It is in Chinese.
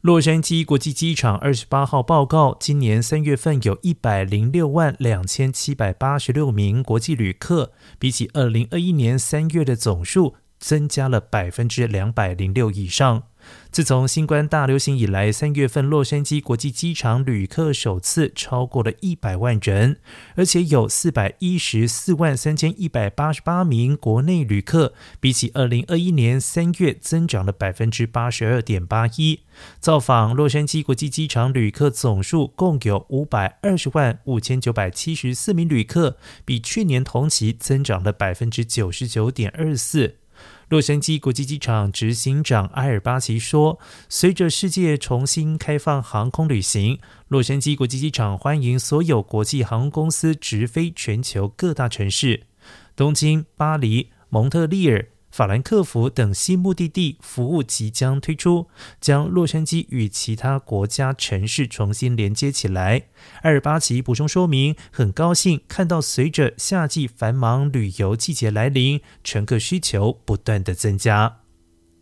洛杉矶国际机场二十八号报告，今年三月份有一百零六万两千七百八十六名国际旅客，比起二零二一年三月的总数增加了百分之两百零六以上。自从新冠大流行以来，三月份洛杉矶国际机场旅客首次超过了一百万人，而且有四百一十四万三千一百八十八名国内旅客，比起二零二一年三月增长了百分之八十二点八一。造访洛杉矶国际机场旅客总数共有五百二十万五千九百七十四名旅客，比去年同期增长了百分之九十九点二四。洛杉矶国际机场执行长埃尔巴奇说：“随着世界重新开放航空旅行，洛杉矶国际机场欢迎所有国际航空公司直飞全球各大城市，东京、巴黎、蒙特利尔。”法兰克福等新目的地服务即将推出，将洛杉矶与其他国家城市重新连接起来。阿尔巴奇补充说明，很高兴看到随着夏季繁忙旅游季节来临，乘客需求不断的增加。